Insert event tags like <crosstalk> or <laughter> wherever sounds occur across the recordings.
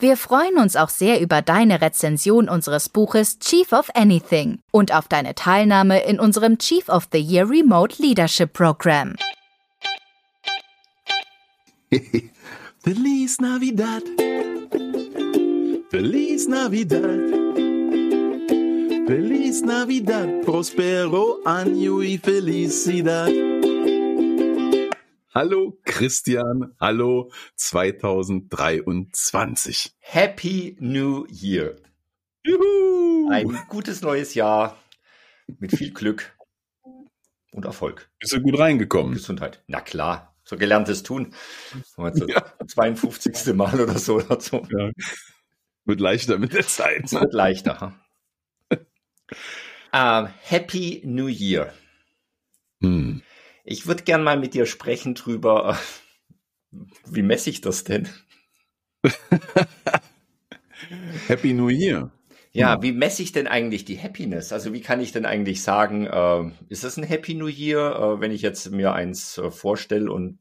Wir freuen uns auch sehr über deine Rezension unseres Buches Chief of Anything und auf deine Teilnahme in unserem Chief of the Year Remote Leadership Program. <laughs> Feliz Navidad. Feliz Navidad. Feliz Navidad. Prospero año y felicidad. Hallo Christian, hallo 2023. Happy New Year. Juhu! Ein gutes neues Jahr mit viel Glück und Erfolg. Bist du gut reingekommen? Gesundheit. Na klar, so gelerntes tun. Das Ja. 52. Mal oder so oder so. Ja. Wird leichter mit der Zeit. Es wird leichter. <laughs> Ähm, Happy New Year. Hm. Ich würde gern mal mit dir sprechen drüber, äh, wie messe ich das denn? <laughs> Happy New Year. Ja, wie messe ich denn eigentlich die Happiness? Also wie kann ich denn eigentlich sagen, äh, ist das ein Happy New Year, äh, wenn ich jetzt mir eins äh, vorstelle und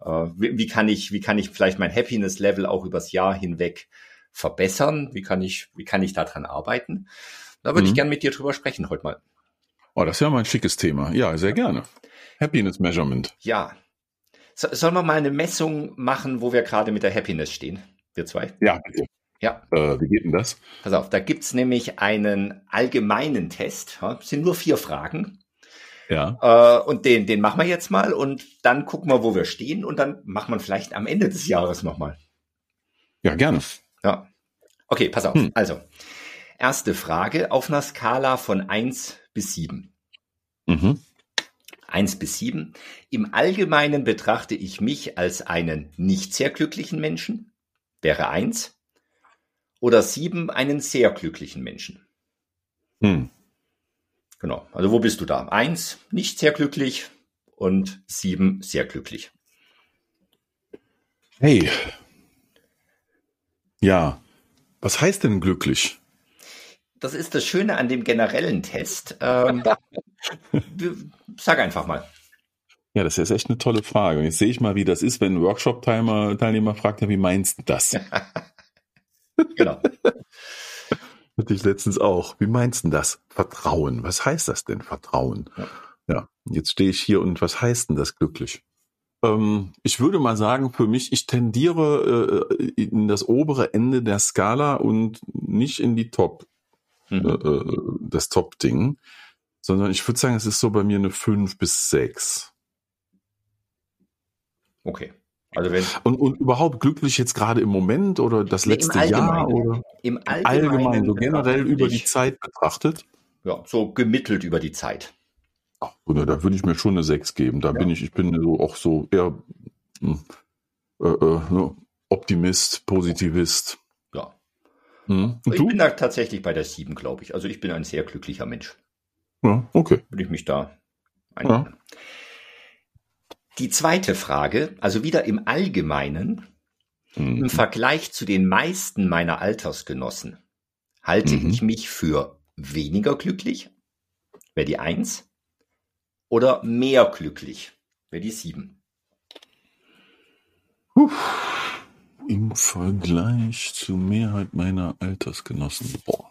äh, wie, wie kann ich, wie kann ich vielleicht mein Happiness Level auch übers Jahr hinweg verbessern? Wie kann ich, wie kann ich daran arbeiten? Da würde Mhm. ich gern mit dir drüber sprechen heute mal. Oh, das ist ja mal ein schickes Thema. Ja, sehr gerne. Happiness Measurement. Ja. So, sollen wir mal eine Messung machen, wo wir gerade mit der Happiness stehen? Wir zwei? Ja, bitte. Ja. Äh, wie geht denn das? Pass auf, da gibt's nämlich einen allgemeinen Test. Ja, es sind nur vier Fragen. Ja. Äh, und den, den machen wir jetzt mal und dann gucken wir, wo wir stehen und dann machen wir vielleicht am Ende des Jahres nochmal. Ja, gerne. Ja. Okay, pass auf. Hm. Also, erste Frage auf einer Skala von 1 bis 7. Mhm. 1 bis 7. Im Allgemeinen betrachte ich mich als einen nicht sehr glücklichen Menschen. Wäre 1. Oder 7 einen sehr glücklichen Menschen. Hm. Genau. Also wo bist du da? 1 nicht sehr glücklich und 7 sehr glücklich. Hey. Ja. Was heißt denn glücklich? Das ist das Schöne an dem generellen Test. Ähm, <laughs> sag einfach mal. Ja, das ist echt eine tolle Frage. Und jetzt sehe ich mal, wie das ist, wenn ein Workshop-Teilnehmer fragt, ja, wie meinst du das? <laughs> Genau. <laughs> Hatte ich letztens auch. Wie meinst du das? Vertrauen. Was heißt das denn, Vertrauen? Ja. Ja, jetzt stehe ich hier und was heißt denn das glücklich? Ähm, ich würde mal sagen, für mich, ich tendiere äh, in das obere Ende der Skala und nicht in die Top, äh, Mhm. äh, das Top-Ding, sondern ich würde sagen, es ist so bei mir eine 5 bis 6. Okay. Also wenn Und, und überhaupt glücklich jetzt gerade im Moment oder das Nee, im letzte Jahr oder im Allgemeinen, allgemein, so generell über die Zeit betrachtet? Ja, so gemittelt über die Zeit. Ach, oder da würde ich mir schon eine 6 geben. Da Ja. bin ich, ich bin so auch so eher hm, äh, äh, ne, Optimist, Positivist. Ja. Hm. Und Ich du? bin da tatsächlich bei der 7, glaube ich. Also ich bin ein sehr glücklicher Mensch. Ja, okay. Würde ich mich da einordnen. Die zweite Frage, also wieder im Allgemeinen, Hm. im Vergleich zu den meisten meiner Altersgenossen, halte Mhm. ich mich für weniger glücklich, wäre die 1, oder mehr glücklich, wäre die 7. Im Vergleich zur Mehrheit meiner Altersgenossen. Boah.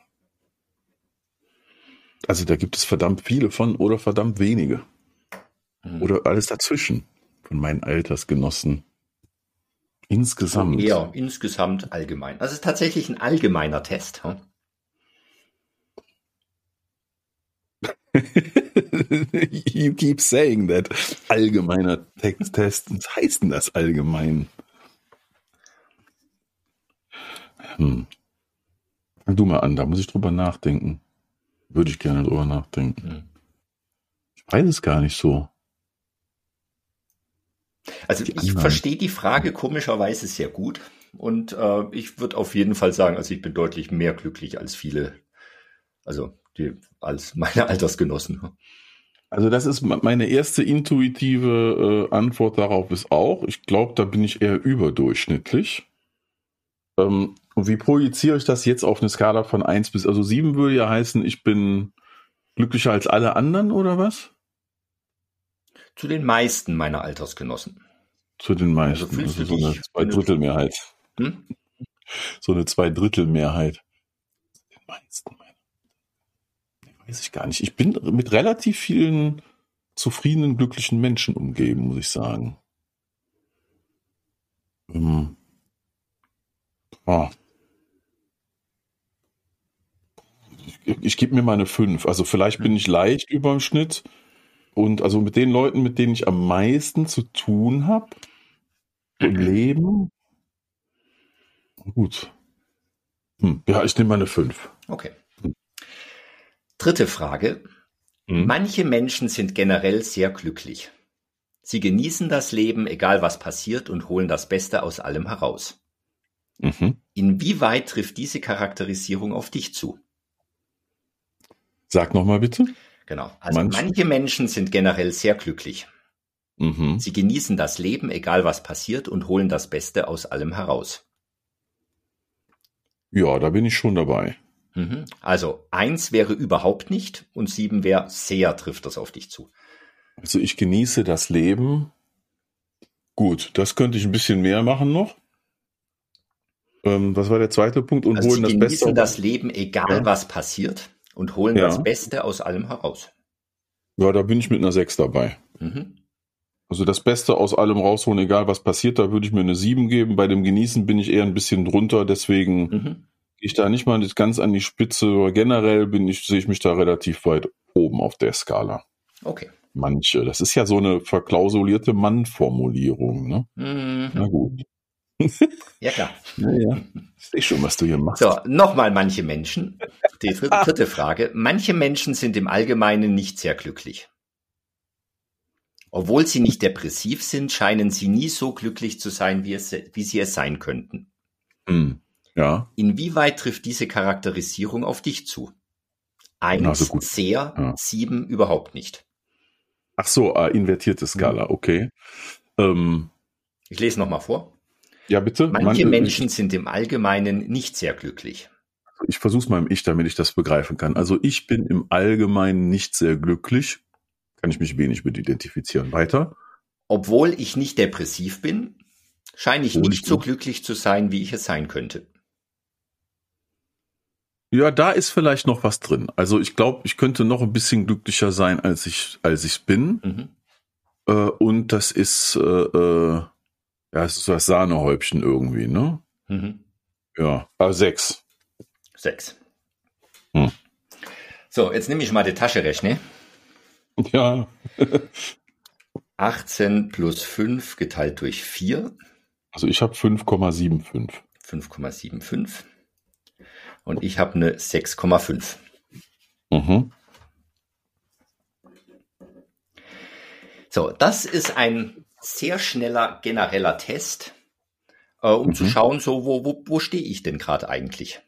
Also da gibt es verdammt viele von oder verdammt wenige. Mhm. Oder alles dazwischen von meinen Altersgenossen. Insgesamt. Eher insgesamt allgemein. Also es ist tatsächlich ein allgemeiner Test. hm? <laughs> you keep saying that. Allgemeiner Texttest. Was heißt denn das allgemein? Hm. Fang du mal an, da muss ich drüber nachdenken. Würde ich gerne drüber nachdenken. Hm. Ich weiß es gar nicht so. Also Die ich anderen. verstehe die Frage komischerweise sehr gut und äh, ich würde auf jeden Fall sagen, also ich bin deutlich mehr glücklich als viele, also die, als meine <laughs> Altersgenossen. Also das ist meine erste intuitive äh, Antwort darauf ist auch. Ich glaube, da bin ich eher überdurchschnittlich. Ähm, und wie projiziere ich das jetzt auf eine Skala von 1 bis, also 7 würde ja heißen, ich bin glücklicher als alle anderen oder was? Zu den meisten meiner Altersgenossen. Zu den meisten. Also, also so eine Zweidrittelmehrheit. Hm? So eine Zweidrittelmehrheit. Den meisten. Weiß ich gar nicht. Ich bin mit relativ vielen zufriedenen, glücklichen Menschen umgeben, muss ich sagen. Ähm. Ah. Ich, gebe mir mal eine 5. Also vielleicht bin hm. ich leicht über dem Schnitt. Und also mit den Leuten, mit denen ich am meisten zu tun habe im mhm. Leben. Gut. Hm. Ja, ich nehme mal eine 5. Okay. Hm. Dritte Frage. Mhm. Manche Menschen sind generell sehr glücklich. Sie genießen das Leben, egal was passiert, und holen das Beste aus allem heraus. Mhm. Inwieweit trifft diese Charakterisierung auf dich zu? Sag nochmal bitte. Genau. Also manche, manche Menschen sind generell sehr glücklich. Mhm. Sie genießen das Leben, egal was passiert, und holen das Beste aus allem heraus. Ja, da bin ich schon dabei. Mhm. Also eins wäre überhaupt nicht und sieben wäre sehr trifft das auf dich zu. Also ich genieße das Leben. Gut, das könnte ich ein bisschen mehr machen noch. Ähm, was war der zweite Punkt? Und also holen das Beste. genießen das Leben, egal ja. was passiert und holen ja. das Beste aus allem heraus. Ja, da bin ich mit einer 6 dabei. Mhm. Also das Beste aus allem rausholen, egal was passiert, da würde ich mir eine 7 geben. Bei dem Genießen bin ich eher ein bisschen drunter, deswegen mhm. gehe ich da nicht mal ganz an die Spitze. Aber generell bin ich, sehe ich mich da relativ weit oben auf der Skala. Okay. Manche. Das ist ja so eine verklausulierte Mann-Formulierung, ne? Mhm. Na gut. Ja, klar. Naja, ich sehe schon, was du hier machst. So, nochmal manche Menschen. Die dritte Frage. Manche Menschen sind im Allgemeinen nicht sehr glücklich. Obwohl sie nicht depressiv sind, scheinen sie nie so glücklich zu sein, wie, es, wie sie es sein könnten. Hm, ja. Inwieweit trifft diese Charakterisierung auf dich zu? Eins, also sehr, ja. sieben, überhaupt nicht. Ach so, äh, invertierte Skala, mhm. okay. Ähm, ich lese nochmal vor. Ja, bitte. Manche, Manche Menschen ich, sind im Allgemeinen nicht sehr glücklich. Ich versuche es mal im Ich, damit ich das begreifen kann. Also ich bin im Allgemeinen nicht sehr glücklich. Kann ich mich wenig mit identifizieren. Weiter. Obwohl ich nicht depressiv bin, scheine ich Obwohl nicht ich so glücklich zu sein, wie ich es sein könnte. Ja, da ist vielleicht noch was drin. Also ich glaube, ich könnte noch ein bisschen glücklicher sein, als ich als ich bin. Mhm. Äh, und das ist äh, äh, ja, es ist das Sahnehäubchen irgendwie, ne? Mhm. Ja, äh, sechs. Sechs. Hm. So, jetzt nehme ich mal die Taschenrechner. Ja. <laughs> 18 plus 5 geteilt durch 4. Also ich habe 5,75. 5,75. Und ich habe eine 6,5. Mhm. So, das ist ein sehr schneller genereller Test, äh, um mhm. zu schauen, so wo, wo, wo stehe ich denn gerade eigentlich?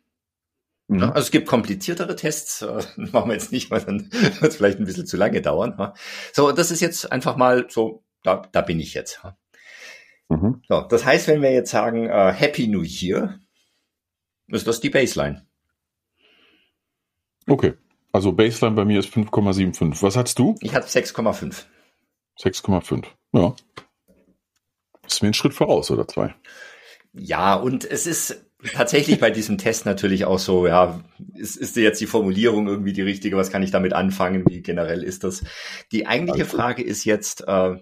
Mhm. Also es gibt kompliziertere Tests, äh, <laughs> machen wir jetzt nicht, weil dann <laughs> wird es vielleicht ein bisschen zu lange dauern. Ha? So, das ist jetzt einfach mal so, da, da bin ich jetzt. Mhm. So, das heißt, wenn wir jetzt sagen äh, Happy New Year, ist das die Baseline. Okay, also Baseline bei mir ist 5,75. Was hast du? Ich hatte 6,5. 6,5. Ja. Ist mir ein Schritt voraus oder zwei. Ja, und es ist tatsächlich bei diesem Test natürlich auch so, ja, ist, ist jetzt die Formulierung irgendwie die richtige? Was kann ich damit anfangen? Wie generell ist das? Die eigentliche also. Frage ist jetzt, äh,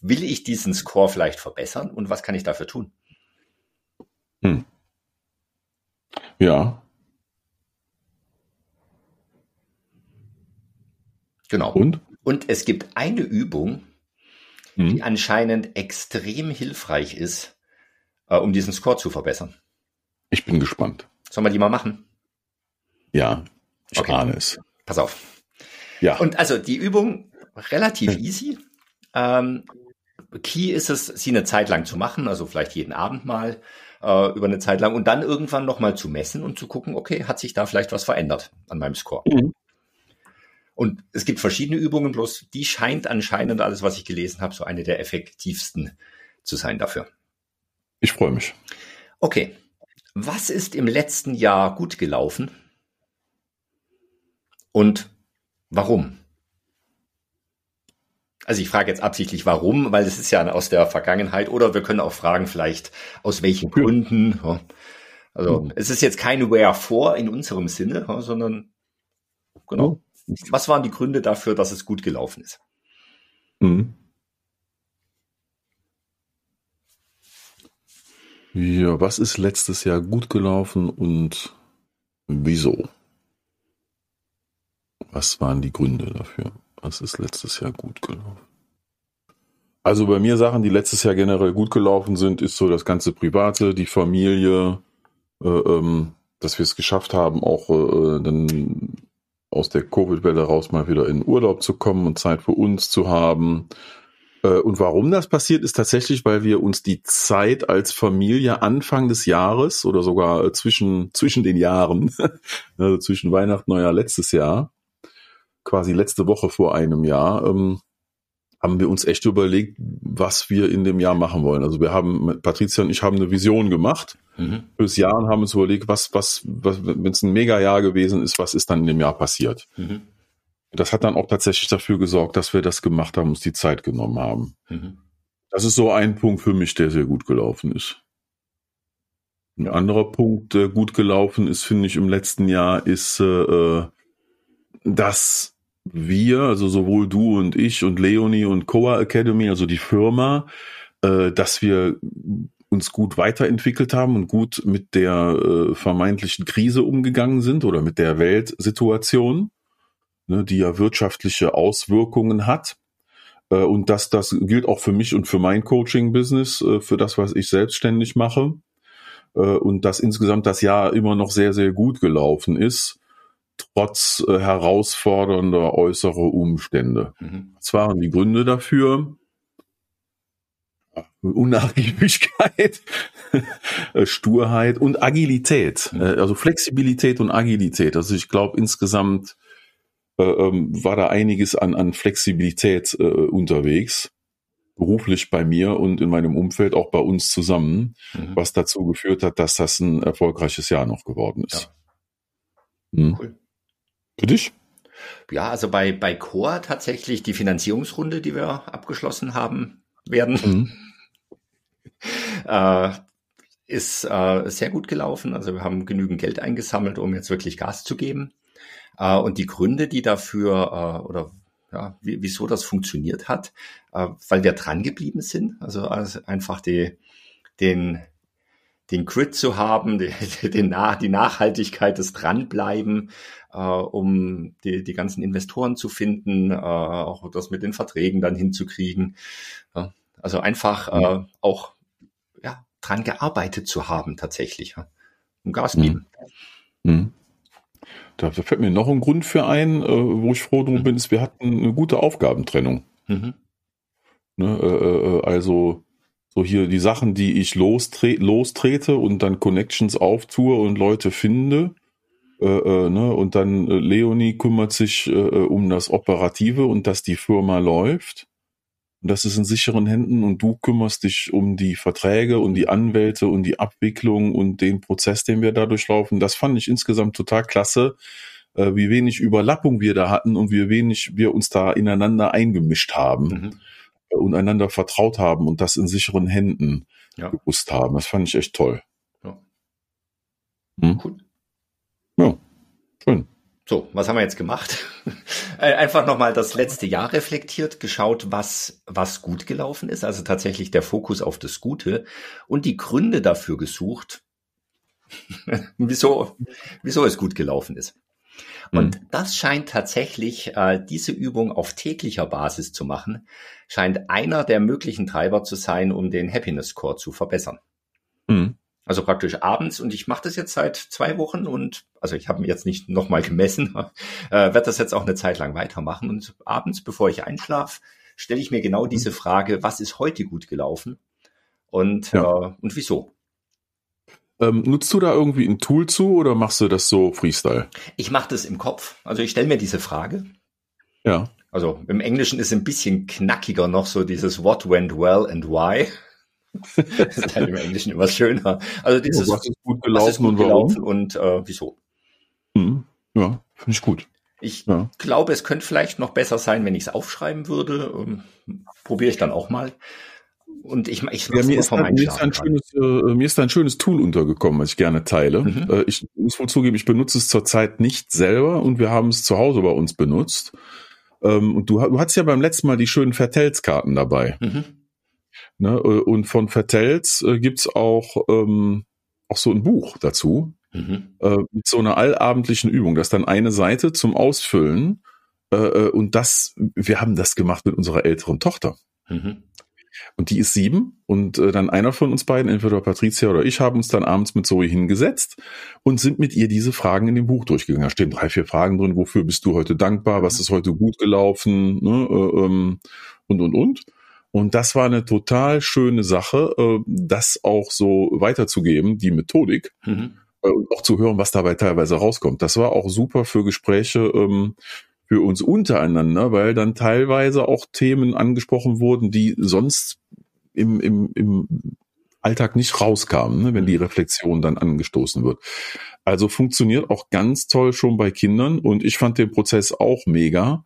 will ich diesen Score vielleicht verbessern und was kann ich dafür tun? Hm. Ja. Genau. Und? Und es gibt eine Übung, mhm. die anscheinend extrem hilfreich ist, äh, um diesen Score zu verbessern. Ich bin gespannt. Sollen wir die mal machen? Ja, ich okay. ahne es. Pass auf. Ja. Und also die Übung relativ easy. Ähm, Key ist es, sie eine Zeit lang zu machen, also vielleicht jeden Abend mal äh, über eine Zeit lang und dann irgendwann nochmal zu messen und zu gucken, okay, hat sich da vielleicht was verändert an meinem Score? Mhm. Und es gibt verschiedene Übungen, bloß die scheint anscheinend alles, was ich gelesen habe, so eine der effektivsten zu sein dafür. Ich freue mich. Okay. Was ist im letzten Jahr gut gelaufen? Und warum? Also ich frage jetzt absichtlich warum, weil es ist ja aus der Vergangenheit oder wir können auch fragen vielleicht aus welchen Gründen. Also mhm. es ist jetzt kein Wherefore in unserem Sinne, sondern genau. Was waren die Gründe dafür, dass es gut gelaufen ist? Mhm. Ja, was ist letztes Jahr gut gelaufen und wieso? Was waren die Gründe dafür? Was ist letztes Jahr gut gelaufen? Also bei mir Sachen, die letztes Jahr generell gut gelaufen sind, ist so das ganze Private, die Familie, äh, ähm, dass wir es geschafft haben, auch äh, dann aus der Covid-Welle raus mal wieder in Urlaub zu kommen und Zeit für uns zu haben. Äh, und warum das passiert, ist tatsächlich, weil wir uns die Zeit als Familie Anfang des Jahres oder sogar äh, zwischen, zwischen den Jahren, <laughs> also zwischen Weihnachten Neujahr letztes Jahr, quasi letzte Woche vor einem Jahr, ähm, haben wir uns echt überlegt, was wir in dem Jahr machen wollen. Also wir haben, Patricia und ich haben eine Vision gemacht mhm. fürs Jahr und haben uns überlegt, was, was, was wenn es ein Mega-Jahr gewesen ist, was ist dann in dem Jahr passiert. Mhm. Das hat dann auch tatsächlich dafür gesorgt, dass wir das gemacht haben, uns die Zeit genommen haben. Mhm. Das ist so ein Punkt für mich, der sehr gut gelaufen ist. Ein anderer Punkt, der gut gelaufen ist, finde ich, im letzten Jahr, ist, äh, dass wir, also sowohl du und ich und Leonie und Coa Academy, also die Firma, äh, dass wir uns gut weiterentwickelt haben und gut mit der äh, vermeintlichen Krise umgegangen sind oder mit der Weltsituation, ne, die ja wirtschaftliche Auswirkungen hat. Äh, und dass das gilt auch für mich und für mein Coaching-Business, äh, für das, was ich selbstständig mache. Äh, und dass insgesamt das Jahr immer noch sehr, sehr gut gelaufen ist trotz äh, herausfordernder äußerer Umstände. Mhm. Was waren die Gründe dafür? Unnachgiebigkeit, <laughs> äh, Sturheit und Agilität, mhm. Äh, also Flexibilität und Agilität. Also ich glaube insgesamt äh, ähm, war da einiges an, an Flexibilität äh, unterwegs, beruflich bei mir und in meinem Umfeld auch bei uns zusammen, mhm. was dazu geführt hat, dass das ein erfolgreiches Jahr noch geworden ist. Ja. Mhm. Cool. Für dich? Ja, also bei, bei Core tatsächlich die Finanzierungsrunde, die wir abgeschlossen haben werden, mhm. <laughs> äh, ist äh, sehr gut gelaufen. Also wir haben genügend Geld eingesammelt, um jetzt wirklich Gas zu geben. Äh, und die Gründe, die dafür äh, oder ja, wieso das funktioniert hat, äh, weil wir dran geblieben sind. Also, also einfach die, den den Grid zu haben, <laughs> die, den, die Nachhaltigkeit, das Dranbleiben, äh, um die, die ganzen Investoren zu finden, äh, auch das mit den Verträgen dann hinzukriegen. Ja, also einfach äh, auch ja, dran gearbeitet zu haben tatsächlich. Ja, und Gas geben. Mhm. Mhm. Da fällt mir noch ein Grund für ein, äh, wo ich froh drum mhm. bin, ist, wir hatten eine gute Aufgabentrennung. Mhm. Ne, äh, äh, also so hier die Sachen, die ich lostre lostrete und dann Connections auftue und Leute finde. Äh, äh, ne? Und dann äh, Leonie kümmert sich äh, äh, um das Operative und dass die Firma läuft. Und das ist in sicheren Händen und du kümmerst dich um die Verträge und die Anwälte und die Abwicklung und den Prozess, den wir da durchlaufen. Das fand ich insgesamt total klasse, äh, wie wenig Überlappung wir da hatten und wie wenig wir uns da ineinander eingemischt haben. Mhm und einander vertraut haben und das in sicheren Händen ja. gewusst haben. Das fand ich echt toll. Ja. Hm? Cool. Ja, schön. So, was haben wir jetzt gemacht? <laughs> Äh, einfach nochmal das letzte Jahr reflektiert, geschaut, was, was gut gelaufen ist. Also tatsächlich der Fokus auf das Gute und die Gründe dafür gesucht, <laughs> wieso, wieso es gut gelaufen ist. Und mhm. das scheint tatsächlich, äh, diese Übung auf täglicher Basis zu machen, scheint einer der möglichen Treiber zu sein, um den Happiness Score zu verbessern. Mhm. Also praktisch abends, und ich mache das jetzt seit zwei Wochen und also ich habe mir jetzt nicht nochmal gemessen, <laughs> äh, werde das jetzt auch eine Zeit lang weitermachen. Und abends, bevor ich einschlafe, stelle ich mir genau mhm. diese Frage, was ist heute gut gelaufen und, ja. äh, und wieso? Ähm, nutzt du da irgendwie ein Tool zu oder machst du das so Freestyle? Ich mache das im Kopf. Also ich stelle mir diese Frage Ja. Also im Englischen ist ein bisschen knackiger noch so dieses What went well and why. <laughs> das ist halt im Englischen immer schöner. Also dieses Oh, was ist gut gelaufen ist gut und gelaufen und äh, wieso. Mhm. Ja, finde ich gut. Ich Ja. glaube, es könnte vielleicht noch besser sein, wenn ich es aufschreiben würde. Ähm, Probiere ich dann auch mal. Und ich, ich Ja, mir, ist da, mir, ist ein schönes, äh, mir ist da ein schönes Tool untergekommen, was ich gerne teile. Mhm. Äh, ich muss wohl zugeben, ich benutze es zurzeit nicht selber und wir haben es zu Hause bei uns benutzt. Ähm, und du, du hattest ja beim letzten Mal die schönen Vertels-Karten dabei. Mhm. Ne? Äh, Und von Vertels äh, gibt's auch, ähm, auch so ein Buch dazu, Mhm. äh, mit so einer allabendlichen Übung. Das ist dann eine Seite zum Ausfüllen. Äh, äh, und das, wir haben das gemacht mit unserer älteren Tochter. Mhm. Und die ist sieben. Und äh, dann einer von uns beiden, entweder Patricia oder ich, haben uns dann abends mit Zoe hingesetzt und sind mit ihr diese Fragen in dem Buch durchgegangen. Da stehen drei, vier Fragen drin. Wofür bist du heute dankbar? Was ist heute gut gelaufen? Ne? Äh, ähm, und, und, und. Und das war eine total schöne Sache, äh, das auch so weiterzugeben, die Methodik, Mhm. äh, und auch zu hören, was dabei teilweise rauskommt. Das war auch super für Gespräche ähm, für uns untereinander, weil dann teilweise auch Themen angesprochen wurden, die sonst im, im, im Alltag nicht rauskamen, ne, wenn die Reflexion dann angestoßen wird. Also funktioniert auch ganz toll schon bei Kindern und ich fand den Prozess auch mega.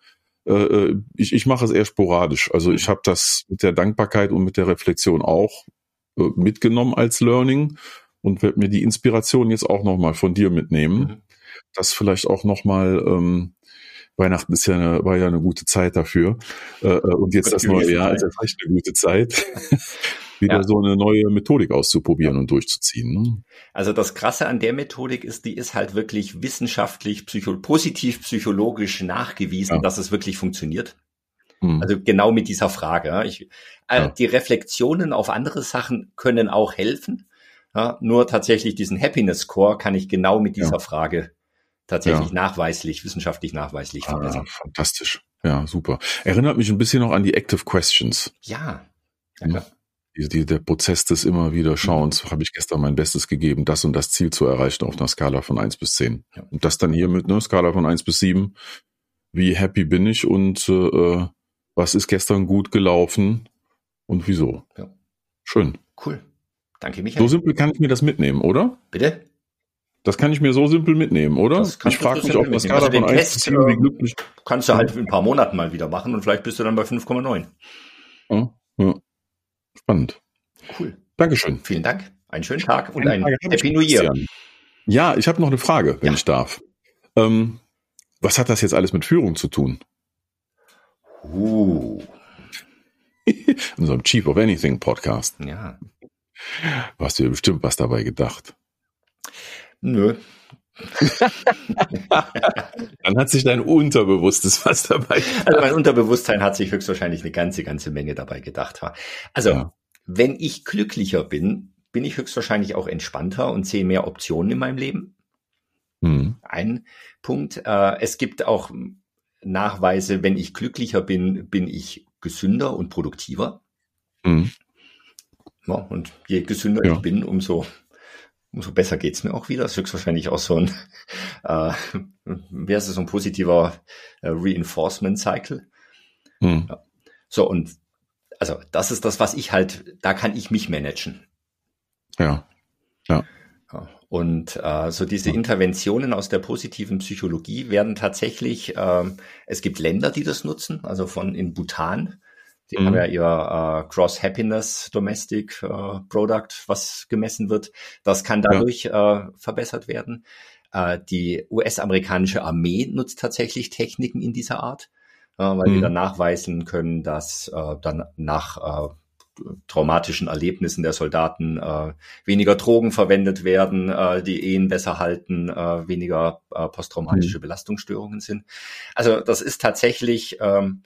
Äh, äh, ich, ich mache es eher sporadisch. Also ich habe das mit der Dankbarkeit und mit der Reflexion auch äh, mitgenommen als Learning und werde mir die Inspiration jetzt auch nochmal von dir mitnehmen. Mhm. Das vielleicht auch nochmal, ähm, Weihnachten ist ja eine, war ja eine gute Zeit dafür. Äh, äh, und jetzt das neue Jahr ist jetzt echt eine gute Zeit, <laughs> wieder Ja. so eine neue Methodik auszuprobieren und durchzuziehen. Ne? Also das Krasse an der Methodik ist, die ist halt wirklich wissenschaftlich, psycho positiv psychologisch nachgewiesen, Ja. dass es wirklich funktioniert. Hm. Also genau mit dieser Frage. Ich, äh, Ja. Die Reflexionen auf andere Sachen können auch helfen. Nur tatsächlich diesen Happiness Score kann ich genau mit dieser. Frage tatsächlich nachweislich, wissenschaftlich nachweislich ah, verbessern. fantastisch. Ja, super. Erinnert mich ein bisschen noch an die Active Questions. Ja. ja Mhm. klar. Die, die, der Prozess des immer wieder Schauens, habe ich gestern mein Bestes gegeben, das und das Ziel zu erreichen auf einer Skala von eins bis zehn. Ja. Und das dann hier mit einer Skala von eins bis sieben. Wie happy bin ich und äh, was ist gestern gut gelaufen und wieso? Ja. Schön. Cool. Danke, Michael. So simpel kann ich mir das mitnehmen, oder? Bitte? Das kann ich mir so simpel mitnehmen, oder? Das Ich frage mich einer mitnehmen. Skala Also von 1 Test, bis 7, wie ähm, glücklich. Kannst du halt in ein paar Monaten mal wieder machen und vielleicht bist du dann bei 5,9. Ja, ja. Spannend. Cool. Dankeschön. Vielen Dank. Einen schönen Tag und ein Happy New Year. Ja, ich habe noch eine Frage, wenn Ja. ich darf. Ähm, was hat das jetzt alles mit Führung zu tun? Uh, <laughs> In unserem Chief of Anything Podcast. ja. Du hast dir bestimmt was dabei gedacht. Nö. <laughs> Dann hat sich dein Unterbewusstes was dabei gedacht. Also mein Unterbewusstsein hat sich höchstwahrscheinlich eine ganze, ganze Menge dabei gedacht. Also, Ja. Wenn ich glücklicher bin, bin ich höchstwahrscheinlich auch entspannter und sehe mehr Optionen in meinem Leben. Hm. Ein Punkt. Äh, es gibt auch Nachweise, wenn ich glücklicher bin, bin ich gesünder und produktiver. Hm. Ja, und je gesünder Ja. ich bin, umso, umso besser geht's mir auch wieder. Das ist höchstwahrscheinlich auch so ein, äh, wäre es so ein positiver äh, Reinforcement Cycle. Hm. So, und also das ist das, was ich halt, da kann ich mich managen. Ja. Ja. Und äh, so diese Ja. Interventionen aus der positiven Psychologie werden tatsächlich, ähm, es gibt Länder, die das nutzen, also von in Bhutan, die Mhm. haben ja ihr äh, Gross Happiness Domestic äh, Product, was gemessen wird. Das kann dadurch äh, verbessert werden. Äh, die US-amerikanische Armee nutzt tatsächlich Techniken in dieser Art, äh, weil Mhm. die dann nachweisen können, dass äh, dann nach äh, traumatischen Erlebnissen der Soldaten äh, weniger Drogen verwendet werden, äh, die Ehen besser halten, äh, weniger äh, posttraumatische Belastungsstörungen sind. Also das ist tatsächlich, ähm,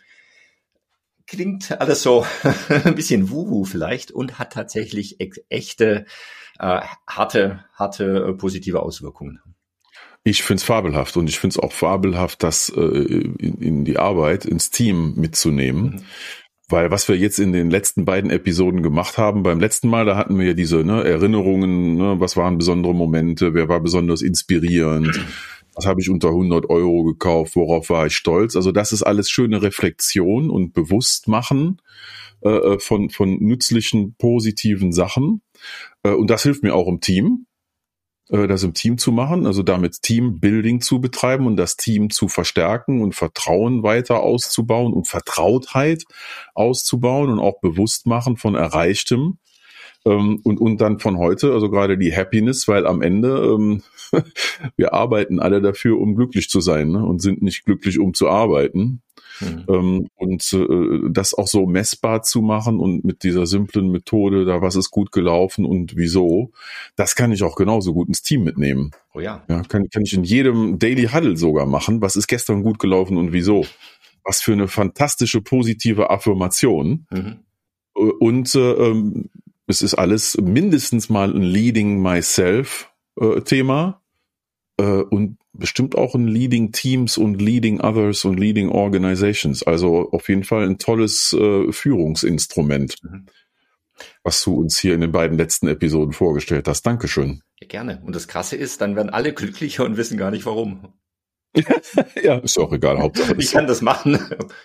klingt alles so <laughs> ein bisschen wuhu vielleicht und hat tatsächlich echte, äh, harte, harte äh, positive Auswirkungen. Ich find's fabelhaft und ich find's auch fabelhaft, das äh, in, in die Arbeit, ins Team mitzunehmen. Mhm. Weil was wir jetzt in den letzten beiden Episoden gemacht haben, beim letzten Mal, da hatten wir ja diese ne, Erinnerungen, ne, was waren besondere Momente, wer war besonders inspirierend, Was habe ich unter 100 Euro gekauft? Worauf war ich stolz? Also das ist alles schöne Reflexion und Bewusstmachen äh, äh, von, von nützlichen, positiven Sachen. Äh, und das hilft mir auch im Team, das im Team zu machen, also damit Teambuilding zu betreiben und das Team zu verstärken und Vertrauen weiter auszubauen und Vertrautheit auszubauen und auch Bewusstmachen von Erreichtem ähm, und, und dann von heute, also gerade die Happiness, weil am Ende ähm, <laughs> wir arbeiten alle dafür, um glücklich zu sein ne? und sind nicht glücklich, um zu arbeiten. Mhm. Ähm, und äh, das auch so messbar zu machen und mit dieser simplen Methode, da was ist gut gelaufen und wieso, das kann ich auch genauso gut ins Team mitnehmen. Oh ja. Ja, kann, kann ich in jedem Daily Huddle sogar machen. Was ist gestern gut gelaufen und wieso? Was für eine fantastische positive Affirmation. Mhm. Äh, und äh, ähm, es ist alles mindestens mal ein Leading Myself äh, Thema äh, und bestimmt auch ein Leading Teams und Leading Others und Leading Organizations. Also auf jeden Fall ein tolles äh, Führungsinstrument, mhm. was du uns hier in den beiden letzten Episoden vorgestellt hast. Dankeschön. Ja, gerne. Und das Krasse ist, dann werden alle glücklicher und wissen gar nicht warum. <laughs> ja, ist auch egal. Hauptsache. Ich kann das machen.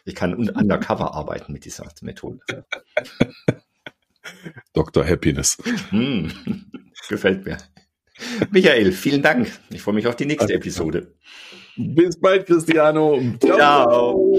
Ich kann undercover arbeiten mit dieser Methode. <laughs> Dr. Happiness. Hm, gefällt mir. <laughs> Michael, vielen Dank. Ich freue mich auf die nächste Episode. Bis bald, Cristiano. Ciao. Ciao.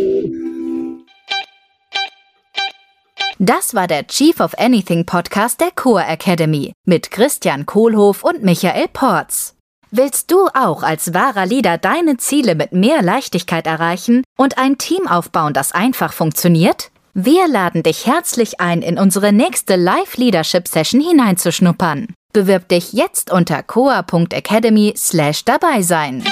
Das war der Chief of Anything Podcast der Core Academy mit Christian Kohlhoff und Michael Porz. Willst du auch als wahrer Leader deine Ziele mit mehr Leichtigkeit erreichen und ein Team aufbauen, das einfach funktioniert? Wir laden dich herzlich ein, in unsere nächste Live-Leadership-Session hineinzuschnuppern. Bewirb dich jetzt unter coa.academy slash dabei sein.